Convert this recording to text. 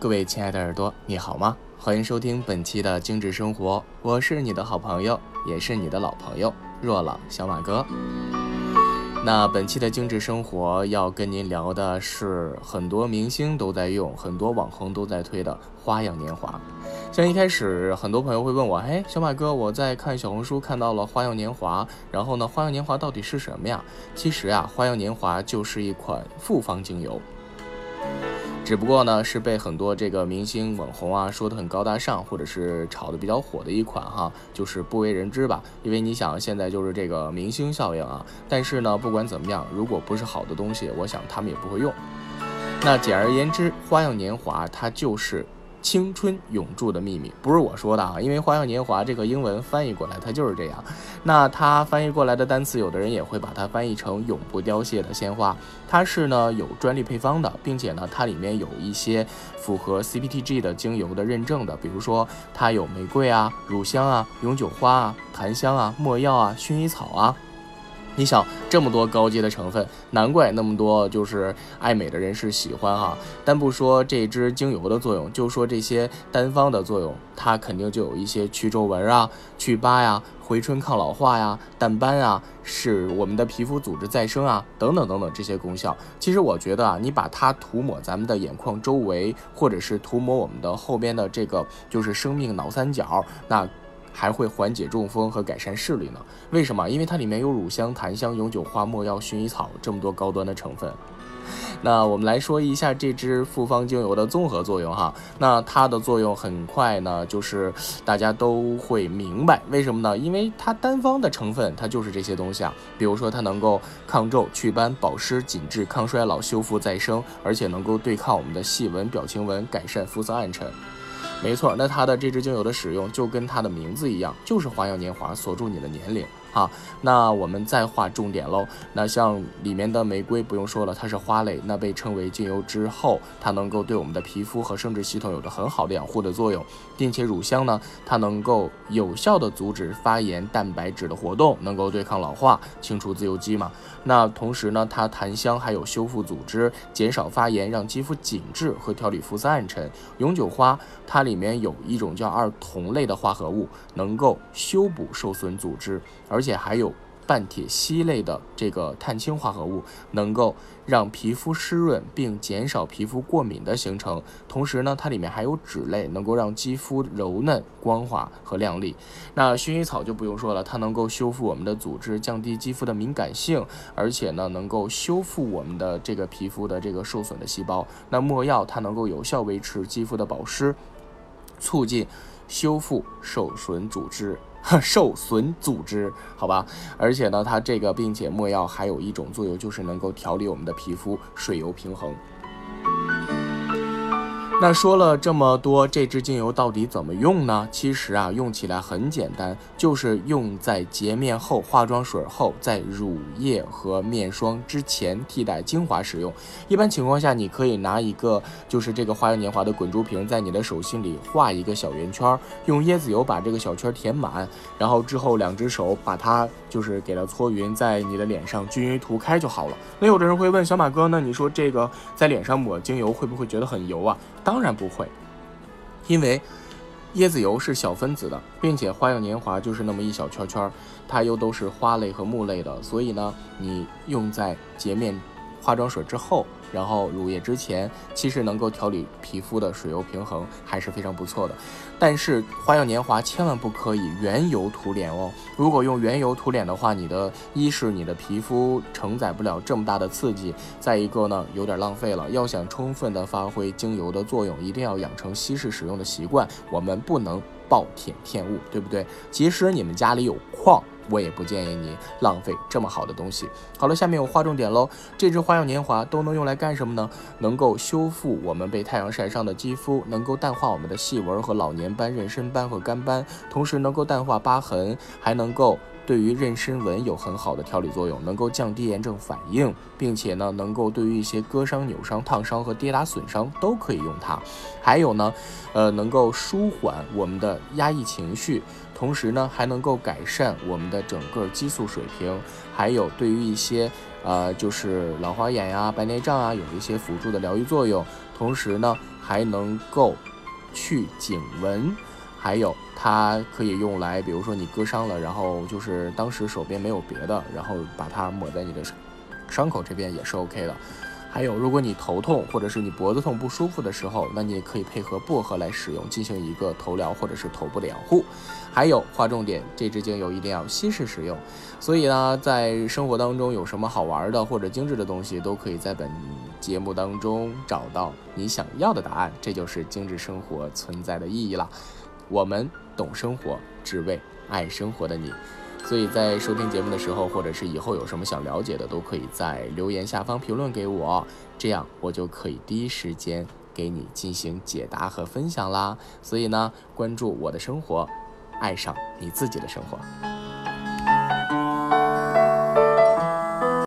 各位亲爱的耳朵，你好吗？欢迎收听本期的精致生活，我是你的好朋友，也是你的老朋友若朗小马哥。那本期的精致生活要跟您聊的是很多明星都在用，很多网红都在推的《花样年华》。像一开始很多朋友会问我，哎，小马哥，我在看小红书看到了《花样年华》，然后呢，《花样年华》到底是什么呀？其实啊，《花样年华》就是一款复方精油。只不过呢，是被很多这个明星网红啊说的很高大上，或者是炒的比较火的一款哈，就是不为人知吧。因为你想，现在就是这个明星效应啊。但是呢，不管怎么样，如果不是好的东西，我想他们也不会用。那简而言之，花样年华它就是。青春永驻的秘密不是我说的啊，因为《花样年华》这个英文翻译过来它就是这样。那它翻译过来的单词，有的人也会把它翻译成永不凋谢的鲜花。它是呢有专利配方的，并且呢它里面有一些符合 CPTG 的精油的认证的，比如说它有玫瑰啊、乳香啊、永久花啊、檀香啊、没药啊、薰衣草啊。你想这么多高阶的成分，难怪那么多就是爱美的人士喜欢哈。但不说这支精油的作用，就说这些单方的作用，它肯定就有一些去皱纹啊、去疤呀、回春抗老化呀、淡斑啊，使我们的皮肤组织再生啊，等等等等这些功效。其实我觉得啊，你把它涂抹咱们的眼眶周围，或者是涂抹我们的后边的这个就是生命脑三角，那。还会缓解中风和改善视力呢？为什么？因为它里面有乳香、檀香、永久花、没药、薰衣草这么多高端的成分。那我们来说一下这支复方精油的综合作用哈。那它的作用很快呢，就是大家都会明白为什么呢？因为它单方的成分它就是这些东西啊。比如说它能够抗皱、祛斑、保湿、紧致、抗衰老、修复再生，而且能够对抗我们的细纹、表情纹，改善肤色暗沉。没错，那它的这支精油的使用就跟它的名字一样，就是花样年华锁住你的年龄。好，那我们再划重点喽。那像里面的玫瑰不用说了，它是花蕾，那被称为精油之后，它能够对我们的皮肤和生殖系统有着很好的养护的作用，并且乳香呢，它能够有效的阻止发炎蛋白质的活动，能够对抗老化，清除自由基嘛。那同时呢，它檀香还有修复组织、减少发炎、让肌肤紧致和调理肤色暗沉。永久花它里面有一种叫二酮类的化合物，能够修补受损组织，而而。且还有半铁烯类的这个碳氢化合物，能够让皮肤湿润并减少皮肤过敏的形成。同时呢，它里面还有脂类，能够让肌肤柔嫩、光滑和亮丽。那薰衣草就不用说了，它能够修复我们的组织，降低肌肤的敏感性，而且呢，能够修复我们的这个皮肤的这个受损的细胞。那没药它能够有效维持肌肤的保湿，促进修复受损组织。受损组织，好吧，而且呢，它这个并且莫药还有一种作用，就是能够调理我们的皮肤水油平衡。那说了这么多，这支精油到底怎么用呢？其实啊，用起来很简单，就是用在洁面后、化妆水后，在乳液和面霜之前替代精华使用。一般情况下，你可以拿一个就是这个花样年华的滚珠瓶，在你的手心里画一个小圆圈，用椰子油把这个小圈填满，然后之后两只手把它就是给它搓匀，在你的脸上均匀涂开就好了。那有的人会问小马哥，那你说这个在脸上抹精油会不会觉得很油啊？当然不会，因为椰子油是小分子的，并且花样年华就是那么一小圈圈，它又都是花类和木类的，所以呢，你用在洁面化妆水之后。然后乳液之前，其实能够调理皮肤的水油平衡还是非常不错的。但是花样年华千万不可以原油涂脸哦。如果用原油涂脸的话，你的一是你的皮肤承载不了这么大的刺激，再一个呢有点浪费了。要想充分的发挥精油的作用，一定要养成稀释使用的习惯。我们不能暴殄天物，对不对？即使你们家里有矿。我也不建议你浪费这么好的东西。好了，下面我划重点喽。这支花样年华都能用来干什么呢？能够修复我们被太阳晒伤的肌肤，能够淡化我们的细纹和老年斑、妊娠斑和干斑，同时能够淡化疤痕，还能够对于妊娠纹有很好的调理作用，能够降低炎症反应，并且呢，能够对于一些割伤、扭伤、烫伤和跌打损伤都可以用它。还有呢，呃，能够舒缓我们的压抑情绪。同时呢，还能够改善我们的整个激素水平，还有对于一些呃，就是老花眼呀、白内障啊，有一些辅助的疗愈作用。同时呢。还能够去颈纹，还有它可以用来，比如说你割伤了，然后就是当时手边没有别的，然后把它抹在你的伤口这边也是 OK 的。还有，如果你头痛或者是你脖子痛不舒服的时候，那你也可以配合薄荷来使用，进行一个头疗或者是头部的养护。还有，划重点，这支精油一定要稀释使用。所以呢，在生活当中有什么好玩的或者精致的东西，都可以在本节目当中找到你想要的答案。这就是精致生活存在的意义了。我们懂生活，只为爱生活的你。所以在收听节目的时候，或者是以后有什么想了解的，都可以在留言下方评论给我，这样我就可以第一时间给你进行解答和分享啦。所以呢，关注我的生活，爱上你自己的生活。